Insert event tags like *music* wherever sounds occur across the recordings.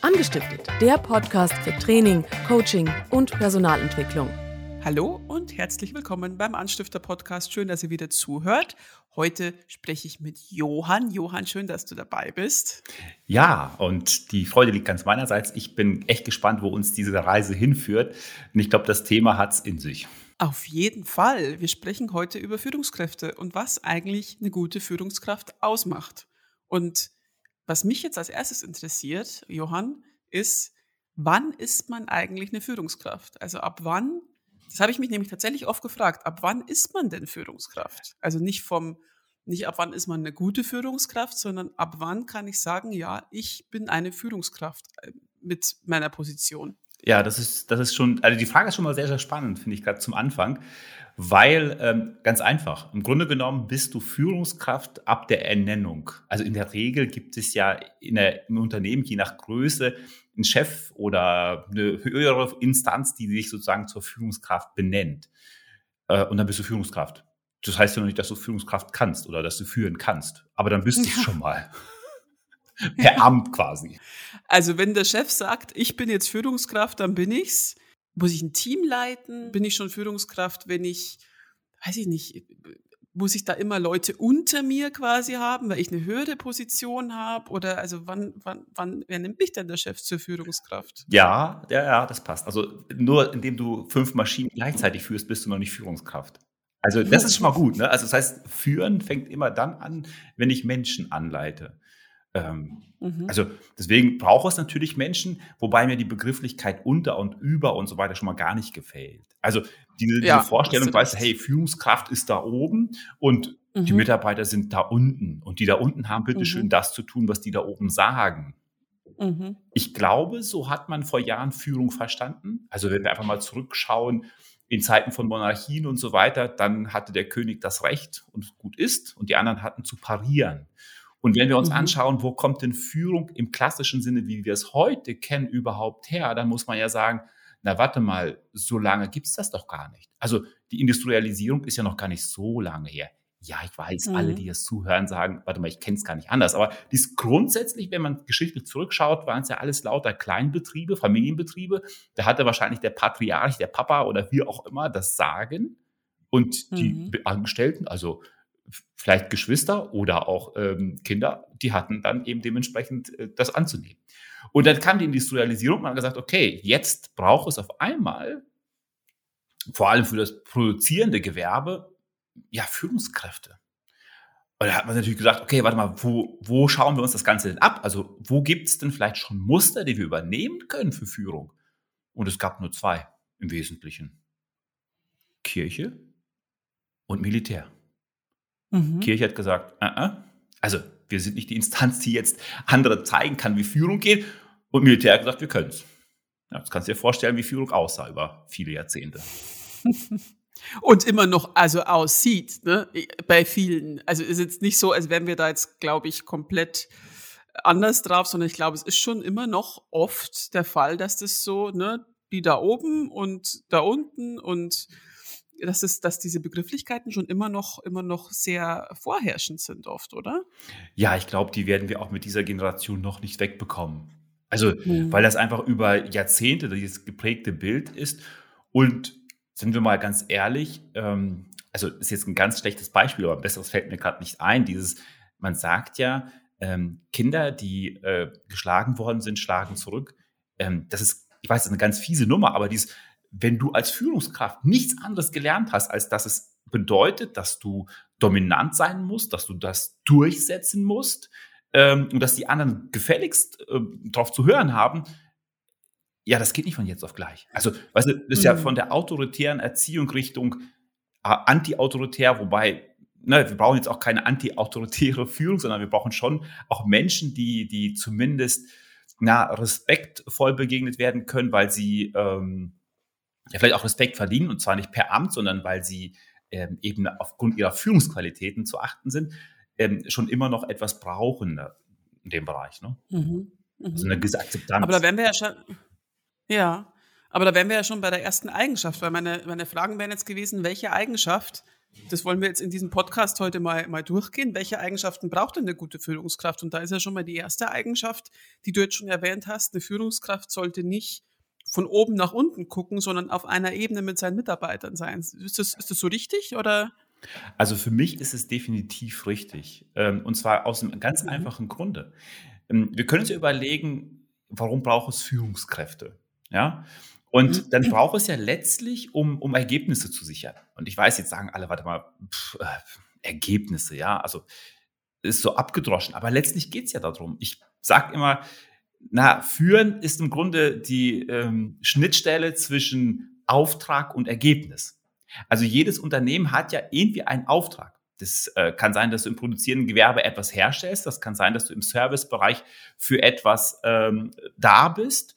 Angestiftet, der Podcast für Training, Coaching und Personalentwicklung. Hallo und herzlich willkommen beim Anstifter Podcast. Schön, dass ihr wieder zuhört. Heute spreche ich mit Johann. Johann, schön, dass du dabei bist. Ja, und die Freude liegt ganz meinerseits. Ich bin echt gespannt, wo uns diese Reise hinführt. Und ich glaube, das Thema hat es in sich. Auf jeden Fall. Wir sprechen heute über Führungskräfte und was eigentlich eine gute Führungskraft ausmacht. Und was mich jetzt als erstes interessiert, Johann, ist, wann ist man eigentlich eine Führungskraft? Also ab wann, das habe ich mich nämlich tatsächlich oft gefragt, ab wann ist man denn Führungskraft? Also nicht vom, nicht ab wann ist man eine gute Führungskraft, sondern ab wann kann ich sagen, ja, ich bin eine Führungskraft äh, mit meiner Position. Ja, das ist, das ist schon, also die Frage ist schon mal sehr, sehr spannend, finde ich gerade zum Anfang, weil ähm, ganz einfach, im Grunde genommen bist du Führungskraft ab der Ernennung. Also in der Regel gibt es ja in der, im Unternehmen je nach Größe einen Chef oder eine höhere Instanz, die sich sozusagen zur Führungskraft benennt. Äh, und dann bist du Führungskraft. Das heißt ja noch nicht, dass du Führungskraft kannst oder dass du führen kannst, aber dann bist du ja. schon mal. *laughs* per Amt quasi. Also wenn der Chef sagt, ich bin jetzt Führungskraft, dann bin ich's. Muss ich ein Team leiten? Bin ich schon Führungskraft, wenn ich, weiß ich nicht, muss ich da immer Leute unter mir quasi haben, weil ich eine höhere Position habe? Oder also wann, wann, wann, wer nimmt mich denn der Chef zur Führungskraft? Ja, ja, ja, das passt. Also nur indem du fünf Maschinen gleichzeitig führst, bist du noch nicht Führungskraft. Also das ist schon mal gut. Ne? Also das heißt, führen fängt immer dann an, wenn ich Menschen anleite. Ähm, mhm. Also deswegen braucht es natürlich Menschen, wobei mir die Begrifflichkeit unter und über und so weiter schon mal gar nicht gefällt. Also diese, ja, diese Vorstellung, weißt du, hey, Führungskraft ist da oben und mhm. die Mitarbeiter sind da unten und die da unten haben bitteschön mhm. das zu tun, was die da oben sagen. Mhm. Ich glaube, so hat man vor Jahren Führung verstanden. Also wenn wir einfach mal zurückschauen, in Zeiten von Monarchien und so weiter, dann hatte der König das Recht und gut ist und die anderen hatten zu parieren. Und wenn wir uns mhm. anschauen, wo kommt denn Führung im klassischen Sinne, wie wir es heute kennen, überhaupt her, dann muss man ja sagen, na warte mal, so lange gibt's das doch gar nicht. Also die Industrialisierung ist ja noch gar nicht so lange her. Ja, ich weiß, mhm. alle, die jetzt zuhören, sagen, warte mal, ich kenne es gar nicht anders. Aber dies grundsätzlich, wenn man geschichtlich zurückschaut, waren es ja alles lauter Kleinbetriebe, Familienbetriebe. Da hatte wahrscheinlich der Patriarch, der Papa oder wie auch immer das Sagen. Und die mhm. Angestellten, also vielleicht Geschwister oder auch ähm, Kinder, die hatten dann eben dementsprechend äh, das anzunehmen. Und dann kam die Industrialisierung man hat gesagt, okay, jetzt braucht es auf einmal, vor allem für das produzierende Gewerbe, ja, Führungskräfte. Und da hat man natürlich gesagt, okay, warte mal, wo, wo schauen wir uns das Ganze denn ab? Also wo gibt es denn vielleicht schon Muster, die wir übernehmen können für Führung? Und es gab nur zwei im Wesentlichen. Kirche und Militär. Mhm. Kirche hat gesagt, uh -uh. also wir sind nicht die Instanz, die jetzt andere zeigen kann, wie Führung geht. Und Militär hat gesagt, wir können es. Ja, das kannst du dir vorstellen, wie Führung aussah über viele Jahrzehnte. *laughs* Und immer noch also aussieht, ne? bei vielen. Also ist jetzt nicht so, als wären wir da jetzt, glaube ich, komplett anders drauf, sondern ich glaube, es ist schon immer noch oft der Fall, dass das so, ne, die da oben und da unten und dass es, dass diese Begrifflichkeiten schon immer noch, immer noch sehr vorherrschend sind oft, oder? Ja, ich glaube, die werden wir auch mit dieser Generation noch nicht wegbekommen. Also, mhm. weil das einfach über Jahrzehnte dieses geprägte Bild ist. Und sind wir mal ganz ehrlich, ähm, also ist jetzt ein ganz schlechtes Beispiel, aber ein besseres fällt mir gerade nicht ein. Dieses, man sagt ja, ähm, Kinder, die äh, geschlagen worden sind, schlagen zurück. Ähm, das ist, ich weiß, das ist eine ganz fiese Nummer, aber dieses, wenn du als Führungskraft nichts anderes gelernt hast, als dass es bedeutet, dass du dominant sein musst, dass du das durchsetzen musst ähm, und dass die anderen gefälligst äh, darauf zu hören haben, ja, das geht nicht von jetzt auf gleich. Also, weißt du, das ist mhm. ja von der autoritären Erziehung Richtung äh, anti-autoritär, wobei ne, wir brauchen jetzt auch keine anti-autoritäre *laughs* Führung, sondern wir brauchen schon auch Menschen, die, die zumindest na, respektvoll begegnet werden können, weil sie ähm, ja, vielleicht auch Respekt verdienen und zwar nicht per Amt, sondern weil sie ähm, eben aufgrund ihrer Führungsqualitäten zu achten sind, ähm, schon immer noch etwas brauchen in dem Bereich. Ne? Mhm. Mhm. Also eine gewisse Akzeptanz. Aber da wären wir ja schon, ja, aber da wären wir ja schon bei der ersten Eigenschaft, weil meine, meine Fragen wären jetzt gewesen, welche Eigenschaft das wollen wir jetzt in diesem Podcast heute mal, mal durchgehen. Welche Eigenschaften braucht denn eine gute Führungskraft? Und da ist ja schon mal die erste Eigenschaft, die du jetzt schon erwähnt hast. Eine Führungskraft sollte nicht von oben nach unten gucken, sondern auf einer Ebene mit seinen Mitarbeitern sein. Ist das, ist das so richtig oder? Also für mich ist es definitiv richtig. Ähm, und zwar aus einem ganz mhm. einfachen Grunde. Ähm, wir können uns überlegen, warum braucht es Führungskräfte? Ja. Und mhm. dann braucht es ja letztlich, um, um Ergebnisse zu sichern. Und ich weiß, jetzt sagen alle, warte mal, pff, äh, Ergebnisse, ja, also ist so abgedroschen. Aber letztlich geht es ja darum. Ich sage immer, na, führen ist im Grunde die ähm, Schnittstelle zwischen Auftrag und Ergebnis. Also jedes Unternehmen hat ja irgendwie einen Auftrag. Das äh, kann sein, dass du im produzierenden Gewerbe etwas herstellst. Das kann sein, dass du im Servicebereich für etwas ähm, da bist.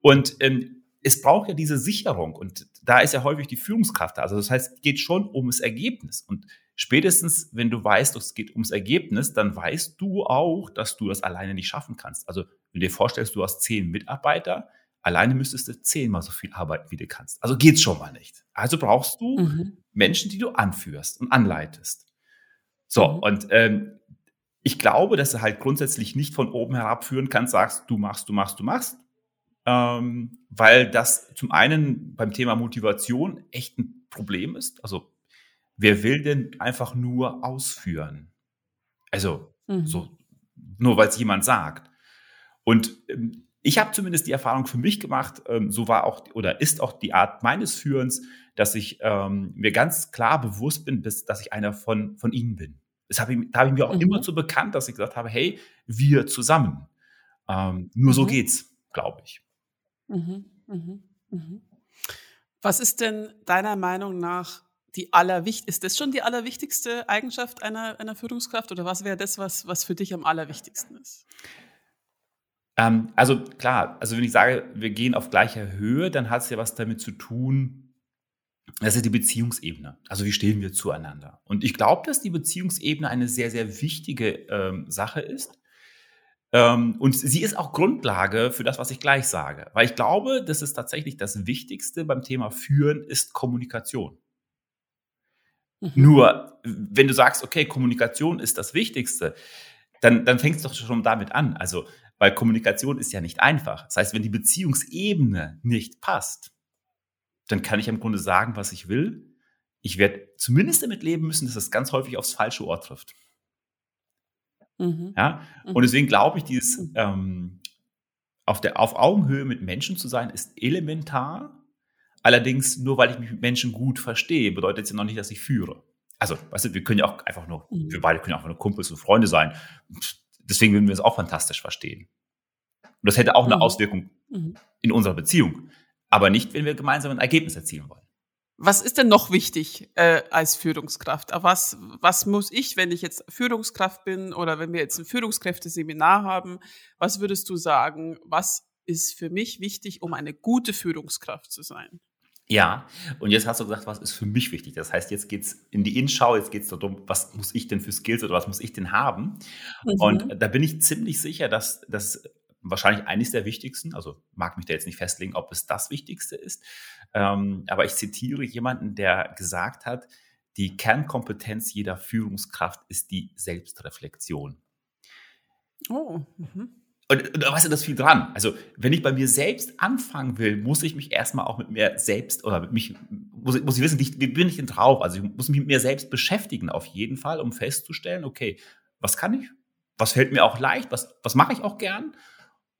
Und ähm, es braucht ja diese Sicherung. Und da ist ja häufig die Führungskraft da. Also das heißt, es geht schon ums Ergebnis. Und spätestens, wenn du weißt, es geht ums Ergebnis, dann weißt du auch, dass du das alleine nicht schaffen kannst. Also wenn du dir vorstellst, du hast zehn Mitarbeiter, alleine müsstest du zehnmal so viel arbeiten, wie du kannst. Also geht's schon mal nicht. Also brauchst du mhm. Menschen, die du anführst und anleitest. So, mhm. und ähm, ich glaube, dass du halt grundsätzlich nicht von oben herab führen kannst, sagst, du machst, du machst, du machst, ähm, weil das zum einen beim Thema Motivation echt ein Problem ist. Also wer will denn einfach nur ausführen? Also mhm. so nur weil es jemand sagt. Und ähm, ich habe zumindest die Erfahrung für mich gemacht, ähm, so war auch oder ist auch die Art meines Führens, dass ich ähm, mir ganz klar bewusst bin, dass, dass ich einer von, von ihnen bin. Das habe ich, da habe ich mir auch mhm. immer so bekannt, dass ich gesagt habe, hey, wir zusammen. Ähm, nur mhm. so geht's, glaube ich. Mhm, mhm, mhm. Was ist denn deiner Meinung nach die allerwichtigste, ist das schon die allerwichtigste Eigenschaft einer, einer Führungskraft oder was wäre das, was, was für dich am allerwichtigsten ist? Ähm, also klar, also wenn ich sage, wir gehen auf gleicher Höhe, dann hat es ja was damit zu tun, das ist die Beziehungsebene. Also wie stehen wir zueinander? Und ich glaube, dass die Beziehungsebene eine sehr, sehr wichtige ähm, Sache ist. Ähm, und sie ist auch Grundlage für das, was ich gleich sage. Weil ich glaube, das ist tatsächlich das Wichtigste beim Thema Führen ist Kommunikation. Mhm. Nur, wenn du sagst, okay, Kommunikation ist das Wichtigste, dann, dann fängst du doch schon damit an. Also, weil Kommunikation ist ja nicht einfach. Das heißt, wenn die Beziehungsebene nicht passt, dann kann ich im Grunde sagen, was ich will. Ich werde zumindest damit leben müssen, dass es ganz häufig aufs falsche Ohr trifft. Mhm. Ja? Und mhm. deswegen glaube ich, dieses mhm. ähm, auf, der, auf Augenhöhe mit Menschen zu sein, ist elementar. Allerdings, nur weil ich mich mit Menschen gut verstehe, bedeutet es ja noch nicht, dass ich führe. Also, weißt du, wir können ja auch einfach nur, mhm. wir beide können ja einfach nur Kumpels und Freunde sein. Deswegen würden wir es auch fantastisch verstehen. Und das hätte auch eine mhm. Auswirkung mhm. in unserer Beziehung. Aber nicht, wenn wir gemeinsam ein Ergebnis erzielen wollen. Was ist denn noch wichtig äh, als Führungskraft? Was, was muss ich, wenn ich jetzt Führungskraft bin oder wenn wir jetzt ein Führungskräfteseminar haben, was würdest du sagen, was ist für mich wichtig, um eine gute Führungskraft zu sein? Ja, und jetzt hast du gesagt, was ist für mich wichtig? Das heißt, jetzt geht's in die Innenschau, jetzt geht's darum, was muss ich denn für Skills oder was muss ich denn haben? Mhm. Und da bin ich ziemlich sicher, dass das wahrscheinlich eines der wichtigsten, also mag mich da jetzt nicht festlegen, ob es das Wichtigste ist, ähm, aber ich zitiere jemanden, der gesagt hat, die Kernkompetenz jeder Führungskraft ist die Selbstreflexion. Oh. Mhm. Und, und weißt du, das viel dran. Also, wenn ich bei mir selbst anfangen will, muss ich mich erstmal auch mit mir selbst oder mit mich, muss, muss ich wissen, wie bin ich denn drauf? Also, ich muss mich mit mir selbst beschäftigen, auf jeden Fall, um festzustellen, okay, was kann ich? Was fällt mir auch leicht? Was, was mache ich auch gern?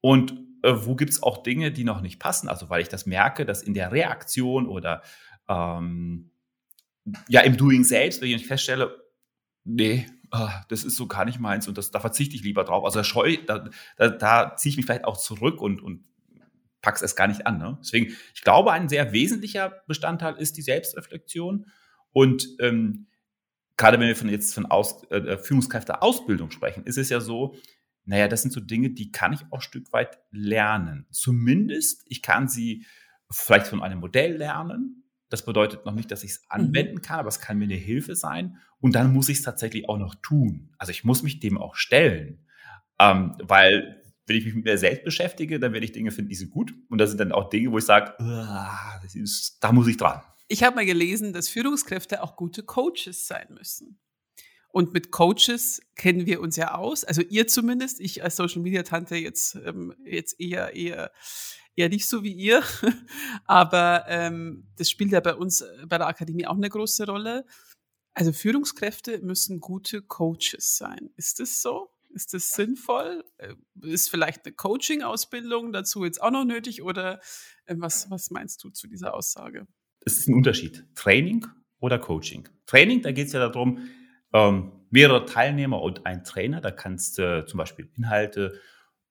Und äh, wo gibt es auch Dinge, die noch nicht passen? Also weil ich das merke, dass in der Reaktion oder ähm, ja im Doing selbst, wenn ich feststelle, nee, ah, das ist so gar nicht meins und das, da verzichte ich lieber drauf. Also scheu, da, da, da ziehe ich mich vielleicht auch zurück und, und pack's es gar nicht an. Ne? Deswegen, ich glaube, ein sehr wesentlicher Bestandteil ist die Selbstreflexion. Und ähm, gerade wenn wir von jetzt von Aus, äh, Führungskräfte-Ausbildung sprechen, ist es ja so, naja, das sind so Dinge, die kann ich auch ein Stück weit lernen. Zumindest, ich kann sie vielleicht von einem Modell lernen. Das bedeutet noch nicht, dass ich es mhm. anwenden kann, aber es kann mir eine Hilfe sein. Und dann muss ich es tatsächlich auch noch tun. Also ich muss mich dem auch stellen. Ähm, weil wenn ich mich mit mir selbst beschäftige, dann werde ich Dinge finden, die sind gut. Und da sind dann auch Dinge, wo ich sage, da muss ich dran. Ich habe mal gelesen, dass Führungskräfte auch gute Coaches sein müssen. Und mit Coaches kennen wir uns ja aus, also ihr zumindest, ich als Social Media Tante jetzt, ähm, jetzt eher, eher, eher nicht so wie ihr. *laughs* Aber ähm, das spielt ja bei uns äh, bei der Akademie auch eine große Rolle. Also Führungskräfte müssen gute Coaches sein. Ist das so? Ist das sinnvoll? Äh, ist vielleicht eine Coaching-Ausbildung dazu jetzt auch noch nötig oder äh, was, was meinst du zu dieser Aussage? Es ist ein Unterschied. Training oder Coaching. Training, da geht es ja darum, ähm, mehrere Teilnehmer und ein Trainer. Da kannst du äh, zum Beispiel Inhalte,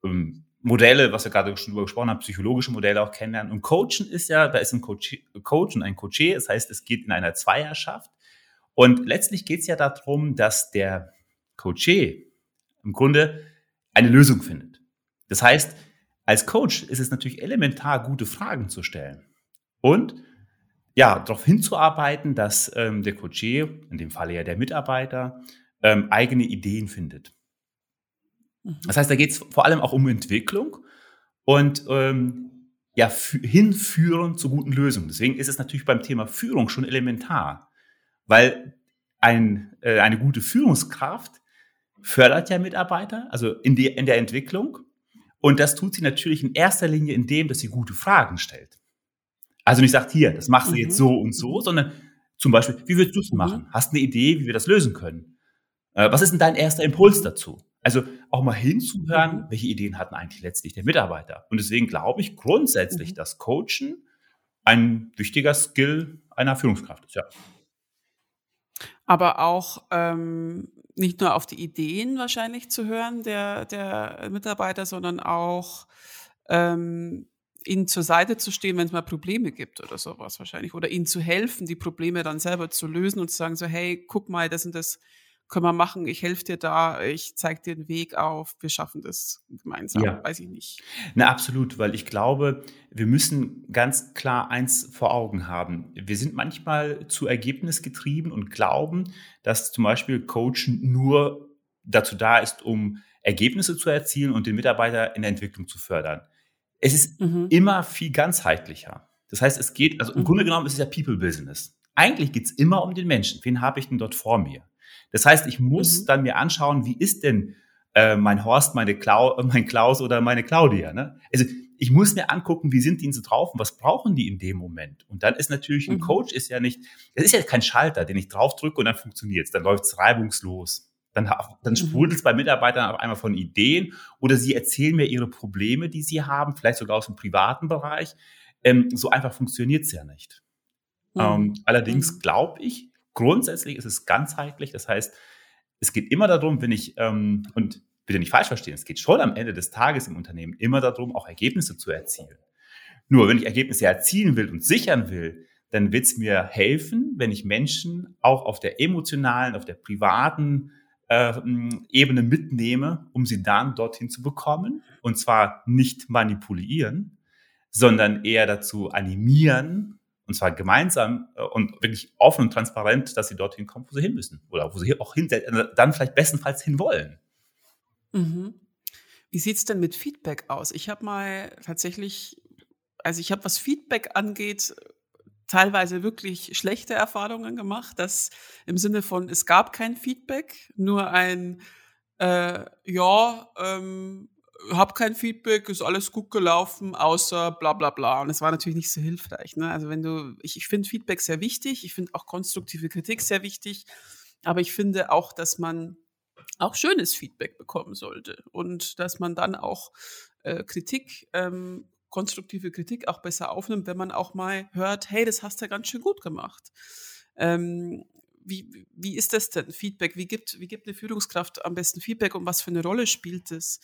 ähm, Modelle, was wir gerade schon drüber gesprochen haben, psychologische Modelle auch kennenlernen. Und Coachen ist ja, da ist ein Coach, Coach und ein Coaché. Das heißt, es geht in einer Zweierschaft. Und letztlich geht es ja darum, dass der Coaché im Grunde eine Lösung findet. Das heißt, als Coach ist es natürlich elementar, gute Fragen zu stellen. Und ja, darauf hinzuarbeiten, dass ähm, der Coaché, in dem Falle ja der Mitarbeiter, ähm, eigene Ideen findet. Das heißt, da geht es vor allem auch um Entwicklung und ähm, ja, hinführen zu guten Lösungen. Deswegen ist es natürlich beim Thema Führung schon elementar, weil ein, äh, eine gute Führungskraft fördert ja Mitarbeiter, also in, die, in der Entwicklung. Und das tut sie natürlich in erster Linie in dem, dass sie gute Fragen stellt. Also nicht sagt, hier, das machst du mhm. jetzt so und so, sondern zum Beispiel, wie würdest du es mhm. machen? Hast du eine Idee, wie wir das lösen können? Äh, was ist denn dein erster Impuls dazu? Also auch mal hinzuhören, mhm. welche Ideen hatten eigentlich letztlich der Mitarbeiter. Und deswegen glaube ich grundsätzlich, mhm. dass Coachen ein wichtiger Skill einer Führungskraft ist, ja. Aber auch ähm, nicht nur auf die Ideen wahrscheinlich zu hören der, der Mitarbeiter, sondern auch ähm, ihnen zur Seite zu stehen, wenn es mal Probleme gibt oder sowas wahrscheinlich. Oder ihnen zu helfen, die Probleme dann selber zu lösen und zu sagen so, hey, guck mal, das und das können wir machen, ich helfe dir da, ich zeige dir den Weg auf, wir schaffen das gemeinsam, ja. weiß ich nicht. Na, absolut, weil ich glaube, wir müssen ganz klar eins vor Augen haben. Wir sind manchmal zu Ergebnis getrieben und glauben, dass zum Beispiel Coachen nur dazu da ist, um Ergebnisse zu erzielen und den Mitarbeiter in der Entwicklung zu fördern. Es ist mhm. immer viel ganzheitlicher. Das heißt, es geht, also im mhm. Grunde genommen ist es ja People Business. Eigentlich geht es immer um den Menschen. Wen habe ich denn dort vor mir? Das heißt, ich muss mhm. dann mir anschauen, wie ist denn äh, mein Horst, meine Klau *laughs* mein Klaus oder meine Claudia. Ne? Also ich muss mir angucken, wie sind die so drauf und was brauchen die in dem Moment. Und dann ist natürlich ein mhm. Coach ist ja nicht, das ist ja kein Schalter, den ich draufdrücke und dann funktioniert es, dann läuft es reibungslos. Dann, dann mhm. sprudelt es bei Mitarbeitern auf einmal von Ideen oder sie erzählen mir ihre Probleme, die sie haben, vielleicht sogar aus dem privaten Bereich. Ähm, so einfach funktioniert es ja nicht. Mhm. Ähm, allerdings mhm. glaube ich, grundsätzlich ist es ganzheitlich. Das heißt, es geht immer darum, wenn ich, ähm, und bitte nicht falsch verstehen, es geht schon am Ende des Tages im Unternehmen immer darum, auch Ergebnisse zu erzielen. Nur wenn ich Ergebnisse erzielen will und sichern will, dann wird es mir helfen, wenn ich Menschen auch auf der emotionalen, auf der privaten äh, Ebene mitnehme, um sie dann dorthin zu bekommen. Und zwar nicht manipulieren, sondern eher dazu animieren, und zwar gemeinsam äh, und wirklich offen und transparent, dass sie dorthin kommen, wo sie hin müssen. Oder wo sie auch hin, äh, dann vielleicht bestenfalls hin wollen. Mhm. Wie sieht's denn mit Feedback aus? Ich habe mal tatsächlich, also ich habe, was Feedback angeht, teilweise wirklich schlechte Erfahrungen gemacht, dass im Sinne von, es gab kein Feedback, nur ein, äh, ja, ähm, hab kein Feedback, ist alles gut gelaufen, außer bla bla bla. Und es war natürlich nicht so hilfreich. Ne? Also wenn du, ich, ich finde Feedback sehr wichtig, ich finde auch konstruktive Kritik sehr wichtig, aber ich finde auch, dass man auch schönes Feedback bekommen sollte und dass man dann auch äh, Kritik ähm, konstruktive Kritik auch besser aufnimmt, wenn man auch mal hört, hey, das hast du ganz schön gut gemacht. Ähm, wie, wie ist das denn, Feedback? Wie gibt, wie gibt eine Führungskraft am besten Feedback und was für eine Rolle spielt es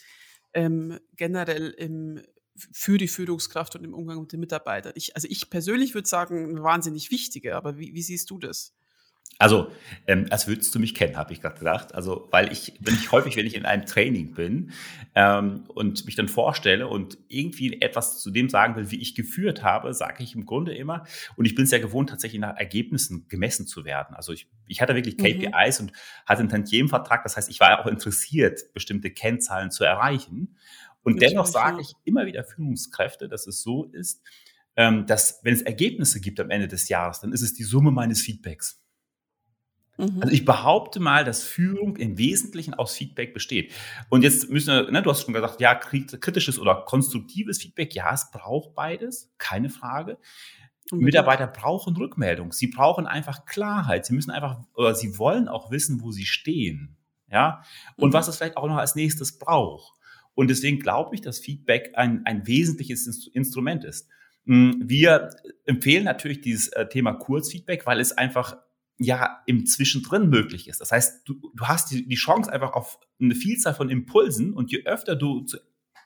ähm, generell im, für die Führungskraft und im Umgang mit den Mitarbeitern? Ich, also ich persönlich würde sagen, wahnsinnig wichtige, aber wie, wie siehst du das? Also, ähm, als würdest du mich kennen, habe ich gerade gedacht. Also, weil ich, wenn ich häufig, wenn ich in einem Training bin ähm, und mich dann vorstelle und irgendwie etwas zu dem sagen will, wie ich geführt habe, sage ich im Grunde immer, und ich bin es ja gewohnt, tatsächlich nach Ergebnissen gemessen zu werden. Also ich, ich hatte wirklich KPIs mhm. und hatte einen Tantiemenvertrag. Das heißt, ich war auch interessiert, bestimmte Kennzahlen zu erreichen. Und dennoch sage ich immer wieder Führungskräfte, dass es so ist, ähm, dass wenn es Ergebnisse gibt am Ende des Jahres, dann ist es die Summe meines Feedbacks. Mhm. Also ich behaupte mal, dass Führung im Wesentlichen aus Feedback besteht. Und jetzt müssen wir, ne, du hast schon gesagt, ja, kritisches oder konstruktives Feedback, ja, es braucht beides, keine Frage. Mitarbeiter brauchen Rückmeldung. Sie brauchen einfach Klarheit. Sie müssen einfach, oder sie wollen auch wissen, wo sie stehen. Ja. Und mhm. was es vielleicht auch noch als nächstes braucht. Und deswegen glaube ich, dass Feedback ein, ein wesentliches Instrument ist. Hm, wir empfehlen natürlich dieses äh, Thema Kurzfeedback, weil es einfach ja im Zwischendrin möglich ist. Das heißt, du, du hast die, die Chance einfach auf eine Vielzahl von Impulsen und je öfter du zu,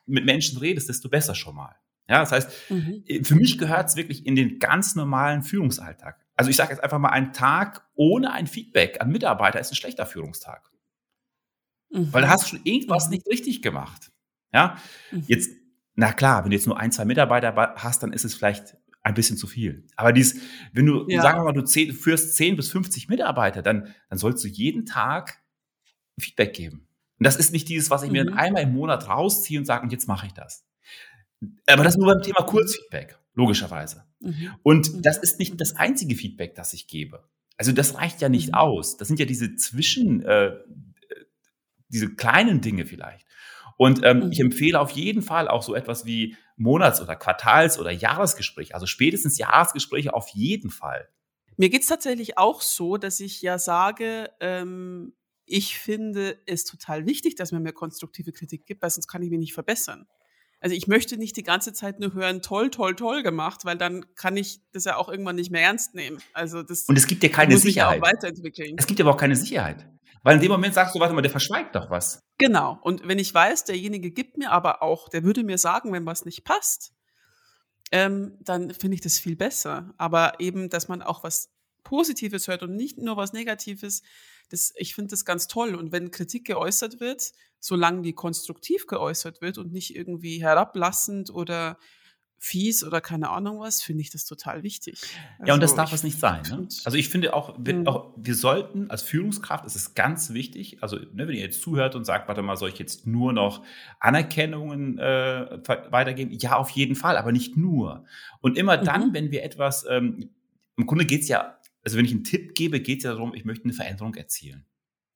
mit Menschen redest, desto besser schon mal. Ja, das heißt, mhm. Äh, für mich gehört es wirklich in den ganz normalen Führungsalltag. Also ich sage jetzt einfach mal, ein Tag ohne ein Feedback an Mitarbeiter ist ein schlechter Führungstag. Mhm. Weil da hast du schon irgendwas mhm. nicht richtig gemacht. Ja, mhm. jetzt, na klar, wenn du jetzt nur ein, zwei Mitarbeiter hast, dann ist es vielleicht ein bisschen zu viel. Aber dies, wenn du, ja. sagen wir mal, du zehn, führst 10 bis 50 Mitarbeiter, dann, dann sollst du jeden Tag Feedback geben. Und das ist nicht dieses, was ich mhm. mir dann einmal im Monat rausziehe und sage, und jetzt mache ich das. Aber das nur beim Thema Kurzfeedback, logischerweise. Mhm. Und mhm. das ist nicht das einzige Feedback, das ich gebe. Also das reicht ja nicht mhm. aus. Das sind ja diese Zwischen, äh, diese kleinen Dinge vielleicht. Und ähm, mhm. ich empfehle auf jeden Fall auch so etwas wie Monats- oder Quartals- oder Jahresgespräche, also spätestens Jahresgespräche auf jeden Fall. Mir geht's tatsächlich auch so, dass ich ja sage, ähm, ich finde es total wichtig, dass man mir konstruktive Kritik gibt, weil sonst kann ich mich nicht verbessern. Also ich möchte nicht die ganze Zeit nur hören, toll, toll, toll gemacht, weil dann kann ich das ja auch irgendwann nicht mehr ernst nehmen. Also das und es gibt ja keine Sicherheit. Es gibt aber auch keine Sicherheit. Weil in dem Moment sagst du, warte mal, der verschweigt doch was. Genau. Und wenn ich weiß, derjenige gibt mir aber auch, der würde mir sagen, wenn was nicht passt, ähm, dann finde ich das viel besser. Aber eben, dass man auch was Positives hört und nicht nur was Negatives, das, ich finde das ganz toll. Und wenn Kritik geäußert wird, solange die konstruktiv geäußert wird und nicht irgendwie herablassend oder fies oder keine Ahnung was, finde ich das total wichtig. Also ja, und das also darf es nicht sein. Ne? Also ich finde auch wir, mhm. auch, wir sollten als Führungskraft, ist es ganz wichtig, also ne, wenn ihr jetzt zuhört und sagt, warte mal, soll ich jetzt nur noch Anerkennungen äh, weitergeben? Ja, auf jeden Fall, aber nicht nur. Und immer dann, mhm. wenn wir etwas, ähm, im Grunde geht es ja, also wenn ich einen Tipp gebe, geht es ja darum, ich möchte eine Veränderung erzielen.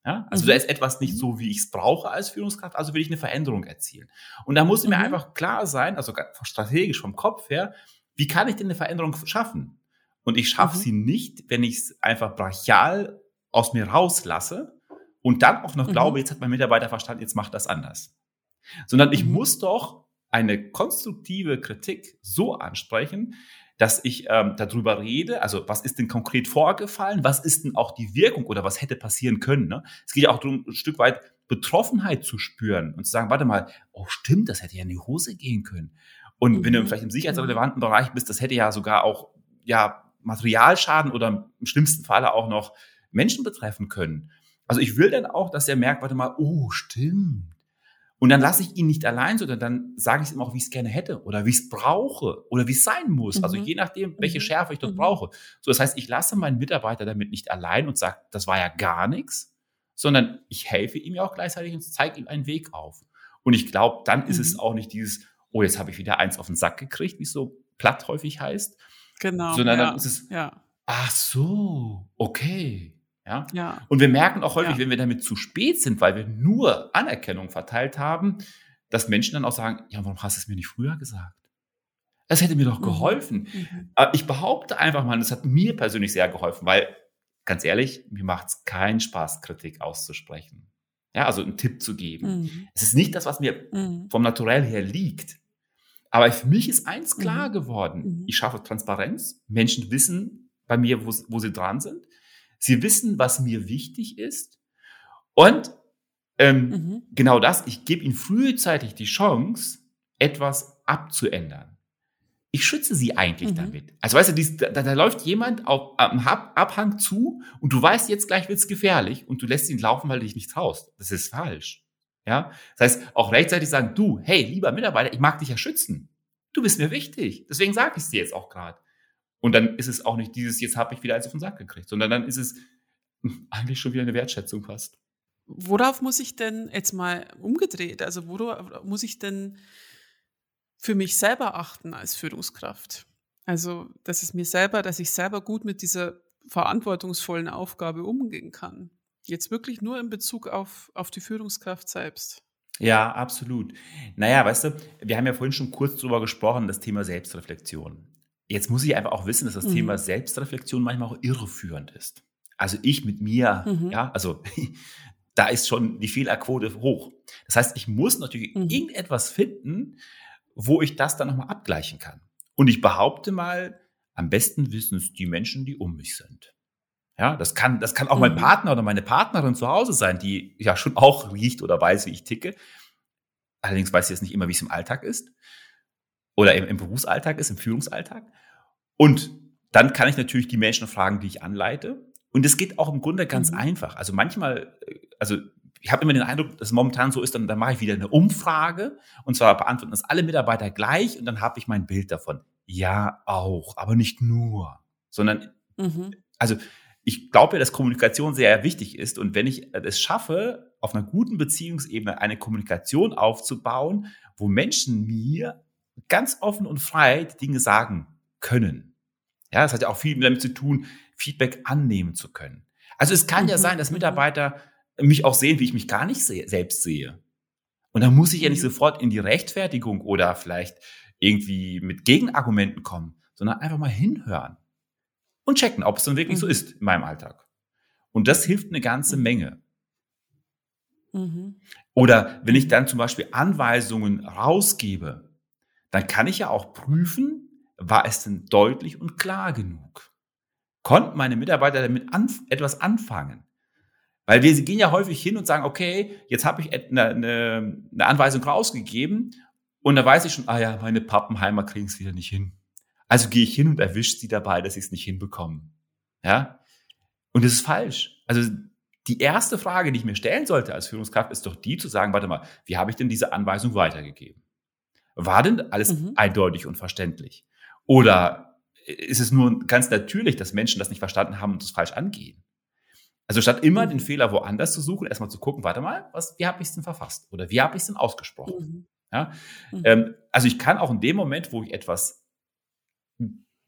Ja? Also mhm. da ist etwas nicht mhm. so, wie ich es brauche als Führungskraft, also will ich eine Veränderung erzielen. Und da muss mhm. mir einfach klar sein, also strategisch vom Kopf her, wie kann ich denn eine Veränderung schaffen? Und ich schaffe mhm. sie nicht, wenn ich es einfach brachial aus mir rauslasse und dann auch noch mhm. glaube, jetzt hat mein Mitarbeiter verstanden, jetzt macht das anders. Sondern ich mhm. muss doch eine konstruktive Kritik so ansprechen, dass ich ähm, darüber rede, also was ist denn konkret vorgefallen, was ist denn auch die Wirkung oder was hätte passieren können. Ne? Es geht ja auch darum, ein Stück weit Betroffenheit zu spüren und zu sagen, warte mal, oh stimmt, das hätte ja in die Hose gehen können. Und mhm. wenn du mhm. vielleicht im sicherheitsrelevanten. Bereich bist, das hätte ja sogar auch ja Materialschaden oder im schlimmsten Falle auch noch Menschen betreffen können. Also ich will dann auch, dass er merkt, warte mal, oh stimmt, und dann lasse ich ihn nicht allein, sondern dann sage ich es ihm auch, wie ich es gerne hätte oder wie ich es brauche oder wie es sein muss. Also mhm. Also je nachdem, welche mhm. Schärfe ich dort mhm. brauche. So, das heißt, ich lasse meinen Mitarbeiter damit nicht allein und sage, das war ja gar nichts, sondern ich helfe ihm ja auch gleichzeitig und zeige ihm einen Weg auf. Und ich glaube, dann ist es mhm. auch nicht dieses, oh, jetzt habe ich wieder eins auf den Sack gekriegt, wie es so platt häufig heißt. Genau. Sondern ja. dann ist es, ja. ach so, okay. Ja? ja. Und wir merken auch häufig, ja. wenn wir damit zu spät sind, weil wir nur Anerkennung verteilt haben, dass Menschen dann auch sagen, ja, warum hast du es mir nicht früher gesagt? Das hätte mir doch mhm. geholfen. Mhm. Ich behaupte einfach mal, das hat mir persönlich sehr geholfen, weil, ganz ehrlich, mir macht es keinen Spaß, Kritik auszusprechen. Ja, also einen Tipp zu geben. Mhm. Es ist nicht das, was mir mhm. vom Naturell her liegt. Aber für mich ist eins klar mhm. geworden. Mhm. Ich schaffe Transparenz. Menschen wissen bei mir, wo, wo sie dran sind. Sie wissen, was mir wichtig ist. Und ähm, mhm. genau das, ich gebe ihnen frühzeitig die Chance, etwas abzuändern. Ich schütze sie eigentlich mhm. damit. Also weißt du, dies, da, da, läuft jemand auf, am Abhang zu und du weißt, jetzt gleich wird's gefährlich und du lässt ihn laufen, weil du dich nicht traust. Das ist falsch. Ja, das heißt, auch rechtzeitig sagen, du, hey, lieber Mitarbeiter, ich mag dich ja schützen. Du bist mir wichtig. Deswegen sage ich es dir jetzt auch gerade. Und dann ist es auch nicht dieses, jetzt habe ich wieder eins auf den Sack gekriegt, sondern dann ist es *laughs* eigentlich schon wieder eine Wertschätzung fast. Worauf muss ich denn jetzt mal umgedreht, also worauf muss ich denn für mich selber achten als Führungskraft? Also, dass es mir selber, dass ich selber gut mit dieser verantwortungsvollen Aufgabe umgehen kann. Jetzt wirklich nur in Bezug auf, auf die Führungskraft selbst. Ja, absolut. Naja, weißt du, wir haben ja vorhin schon kurz drüber gesprochen, das Thema Selbstreflexion. Jetzt muss ich einfach auch wissen, dass das mhm. Thema Selbstreflexion manchmal auch irreführend ist. Also ich mit mir, mhm. ja, also *laughs* da ist schon die Fehlerquote hoch. Das heißt, ich muss natürlich mhm. irgendetwas finden, wo ich das dann nochmal abgleichen kann. Und ich behaupte mal, am besten wissen es die Menschen, die um mich sind. Ja, das kann, das kann auch mein mhm. Partner oder meine Partnerin zu Hause sein, die ja schon auch riecht oder weiß, wie ich ticke. Allerdings weiß sie jetzt nicht immer, wie es im Alltag ist. Oder im, im Berufsalltag ist, im Führungsalltag. Und dann kann ich natürlich die Menschen fragen, die ich anleite. Und es geht auch im Grunde ganz mhm. einfach. Also manchmal, äh, also ich habe immer den Eindruck, dass es momentan so ist, dann, dann mache ich wieder eine Umfrage und zwar beantworten das alle Mitarbeiter gleich und dann habe ich mein Bild davon. Ja, auch, aber nicht nur, sondern mhm. also ich glaube ja, dass Kommunikation sehr wichtig ist und wenn ich es schaffe, auf einer guten Beziehungsebene eine Kommunikation aufzubauen, wo Menschen mir ganz offen und frei die Dinge sagen können. Ja, das hat ja auch viel damit zu tun, Feedback annehmen zu können. Also es kann ja mhm. sein, dass Mitarbeiter mich auch sehen, wie ich mich gar nicht se selbst sehe. Und dann muss ich ja nicht mhm. sofort in die Rechtfertigung oder vielleicht irgendwie mit Gegenargumenten kommen, sondern einfach mal hinhören und checken, ob es dann wirklich mhm. so ist in meinem Alltag. Und das hilft eine ganze mhm. Menge. Mhm. Oder wenn ich dann zum Beispiel Anweisungen rausgebe, dann kann ich ja auch prüfen, war es denn deutlich und klar genug? Konnten meine Mitarbeiter damit anf etwas anfangen? Weil wir gehen ja häufig hin und sagen, okay, jetzt habe ich eine, eine, eine Anweisung rausgegeben und da weiß ich schon, ah ja, meine Pappenheimer kriegen es wieder nicht hin. Also gehe ich hin und erwische sie dabei, dass sie es nicht hinbekommen. Ja? Und das ist falsch. Also die erste Frage, die ich mir stellen sollte als Führungskraft, ist doch die zu sagen, warte mal, wie habe ich denn diese Anweisung weitergegeben? War denn alles mhm. eindeutig und verständlich? Oder ist es nur ganz natürlich, dass Menschen das nicht verstanden haben und das falsch angehen? Also statt immer mhm. den Fehler woanders zu suchen, erstmal zu gucken, warte mal, was, wie habe ich es denn verfasst? Oder wie habe ich es denn ausgesprochen? Mhm. Ja? Mhm. Ähm, also ich kann auch in dem Moment, wo ich etwas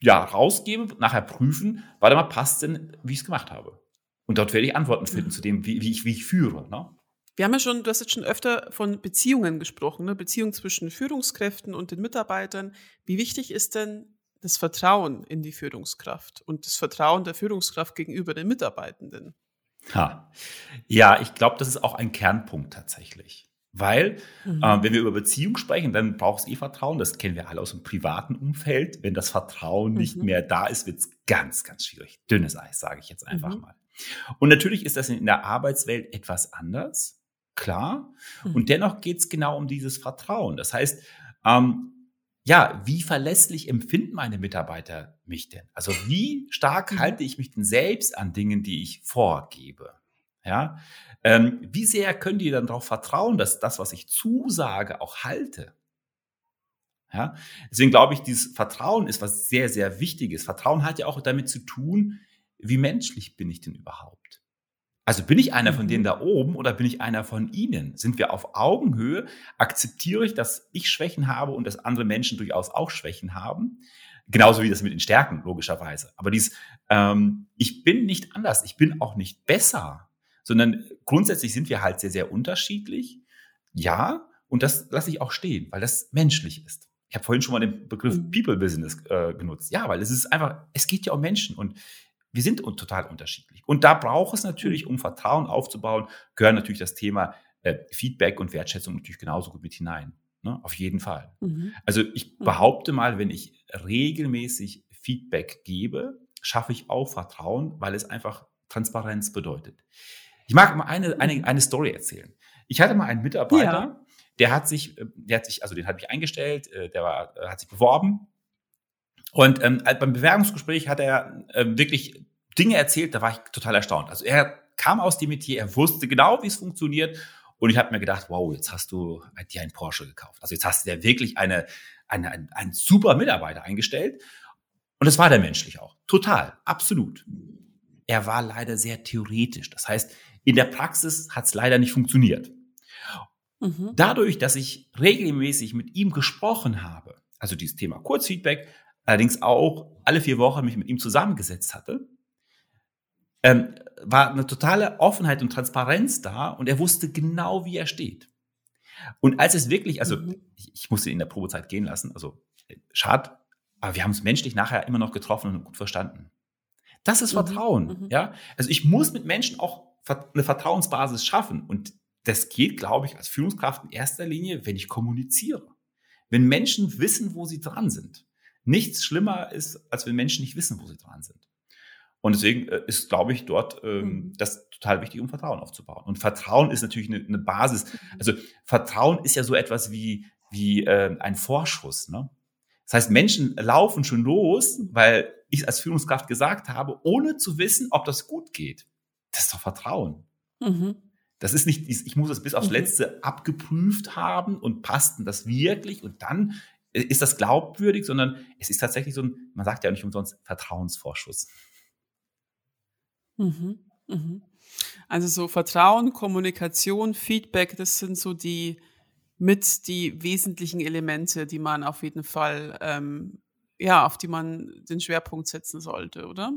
ja, rausgebe, nachher prüfen, warte mal, passt denn, wie ich es gemacht habe? Und dort werde ich Antworten finden mhm. zu dem, wie, wie, ich, wie ich führe. Ne? Wir haben ja schon, du hast jetzt schon öfter von Beziehungen gesprochen, ne? Beziehungen zwischen Führungskräften und den Mitarbeitern. Wie wichtig ist denn das Vertrauen in die Führungskraft und das Vertrauen der Führungskraft gegenüber den Mitarbeitenden? Ha. Ja, ich glaube, das ist auch ein Kernpunkt tatsächlich. Weil, mhm. äh, wenn wir über Beziehung sprechen, dann braucht es eh Vertrauen. Das kennen wir alle aus dem privaten Umfeld. Wenn das Vertrauen mhm. nicht mehr da ist, wird es ganz, ganz schwierig. Dünnes Eis, sage ich jetzt einfach mhm. mal. Und natürlich ist das in der Arbeitswelt etwas anders, klar. Und mhm. dennoch geht es genau um dieses Vertrauen. Das heißt, ähm, ja, wie verlässlich empfinden meine Mitarbeiter mich denn? Also wie stark mhm. halte ich mich denn selbst an Dingen, die ich vorgebe? Ja, ähm, wie sehr können die dann darauf vertrauen, dass das, was ich zusage, auch halte? Ja, deswegen glaube ich, dieses Vertrauen ist was sehr, sehr Wichtiges. Vertrauen hat ja auch damit zu tun, wie menschlich bin ich denn überhaupt? Also bin ich einer von denen mhm. da oben oder bin ich einer von ihnen? Sind wir auf Augenhöhe? Akzeptiere ich, dass ich Schwächen habe und dass andere Menschen durchaus auch Schwächen haben? Genauso wie das mit den Stärken, logischerweise. Aber dies, ähm, ich bin nicht anders, ich bin auch nicht besser, sondern grundsätzlich sind wir halt sehr, sehr unterschiedlich. Ja, und das lasse ich auch stehen, weil das menschlich ist. Ich habe vorhin schon mal den Begriff mhm. People Business äh, genutzt. Ja, weil es ist einfach, es geht ja um Menschen und wir sind total unterschiedlich. Und da braucht es natürlich, um Vertrauen aufzubauen, gehören natürlich das Thema äh, Feedback und Wertschätzung natürlich genauso gut mit hinein. Ne? Auf jeden Fall. Mhm. Also ich mhm. behaupte mal, wenn ich regelmäßig Feedback gebe, schaffe ich auch Vertrauen, weil es einfach Transparenz bedeutet. Ich mag mal eine, eine, mhm. eine Story erzählen. Ich hatte mal einen Mitarbeiter, ja. der hat sich, äh, der hat sich, also den habe ich eingestellt, äh, der war, hat sich beworben und ähm, beim Bewerbungsgespräch hat er ähm, wirklich Dinge erzählt, da war ich total erstaunt. Also er kam aus dem Metier, er wusste genau, wie es funktioniert. Und ich habe mir gedacht, wow, jetzt hast du dir einen Porsche gekauft. Also jetzt hast du dir wirklich eine, eine, einen, einen super Mitarbeiter eingestellt. Und das war der menschlich auch. Total, absolut. Er war leider sehr theoretisch. Das heißt, in der Praxis hat es leider nicht funktioniert. Mhm. Dadurch, dass ich regelmäßig mit ihm gesprochen habe, also dieses Thema Kurzfeedback, allerdings auch alle vier Wochen mich mit ihm zusammengesetzt hatte, ähm, war eine totale Offenheit und Transparenz da und er wusste genau, wie er steht. Und als es wirklich, also mhm. ich, ich, musste ihn in der Probezeit gehen lassen, also schade, aber wir haben uns menschlich nachher immer noch getroffen und gut verstanden. Das ist mhm. Vertrauen, mhm. ja. Also ich muss mit Menschen auch eine Vertrauensbasis schaffen und das geht, glaube ich, als Führungskraft in erster Linie, wenn ich kommuniziere. Wenn Menschen wissen, wo sie dran sind. Nichts schlimmer ist, als wenn Menschen nicht wissen, wo sie dran sind. Und deswegen äh, ist, glaube ich, dort ähm, mhm. das total wichtig, um Vertrauen aufzubauen. Und Vertrauen ist natürlich eine, eine Basis. Mhm. Also Vertrauen ist ja so etwas wie, wie äh, ein Vorschuss. Ne? Das heißt, Menschen laufen schon los, weil ich als Führungskraft gesagt habe, ohne zu wissen, ob das gut geht. Das ist doch Vertrauen. Mhm. Das ist nicht, ich muss das bis aufs mhm. Letzte abgeprüft haben und passt denn das wirklich und dann ist das glaubwürdig, sondern es ist tatsächlich so ein, man sagt ja nicht umsonst Vertrauensvorschuss. Mhm, mhm. Also so Vertrauen, Kommunikation, Feedback, das sind so die mit die wesentlichen Elemente, die man auf jeden Fall, ähm, ja, auf die man den Schwerpunkt setzen sollte, oder?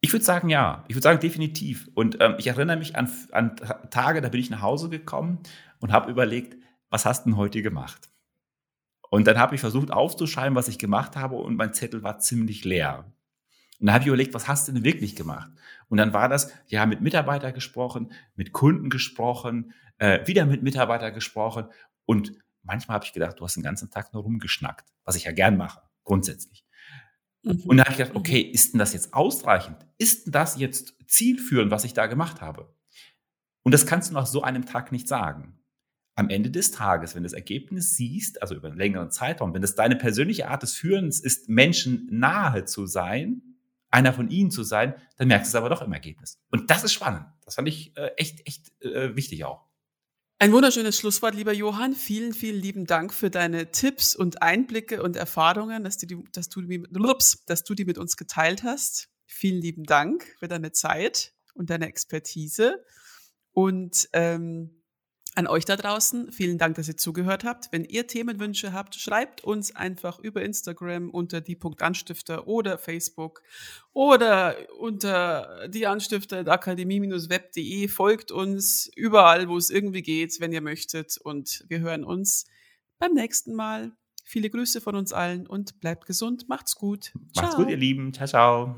Ich würde sagen, ja. Ich würde sagen, definitiv. Und ähm, ich erinnere mich an, an Tage, da bin ich nach Hause gekommen und habe überlegt, was hast du denn heute gemacht? Und dann habe ich versucht aufzuschreiben, was ich gemacht habe und mein Zettel war ziemlich leer. Und dann habe ich überlegt, was hast du denn wirklich gemacht? Und dann war das, ja, mit Mitarbeitern gesprochen, mit Kunden gesprochen, äh, wieder mit Mitarbeitern gesprochen. Und manchmal habe ich gedacht, du hast den ganzen Tag nur rumgeschnackt, was ich ja gern mache, grundsätzlich. Mhm. Und dann habe ich gedacht, okay, mhm. ist denn das jetzt ausreichend? Ist denn das jetzt zielführend, was ich da gemacht habe? Und das kannst du nach so einem Tag nicht sagen. Am Ende des Tages, wenn du das Ergebnis siehst, also über einen längeren Zeitraum, wenn es deine persönliche Art des Führens ist, Menschen nahe zu sein, einer von ihnen zu sein, dann merkst du es aber doch im Ergebnis. Und das ist spannend. Das fand ich äh, echt, echt äh, wichtig auch. Ein wunderschönes Schlusswort, lieber Johann. Vielen, vielen lieben Dank für deine Tipps und Einblicke und Erfahrungen, dass du die, dass du die, dass du die mit uns geteilt hast. Vielen lieben Dank für deine Zeit und deine Expertise. Und ähm, an euch da draußen, vielen Dank, dass ihr zugehört habt. Wenn ihr Themenwünsche habt, schreibt uns einfach über Instagram unter die Punkt Anstifter oder Facebook oder unter die Anstifter akademie-web.de. Folgt uns überall, wo es irgendwie geht, wenn ihr möchtet. Und wir hören uns beim nächsten Mal. Viele Grüße von uns allen und bleibt gesund. Macht's gut. Macht's ciao. gut, ihr Lieben. Ciao, ciao.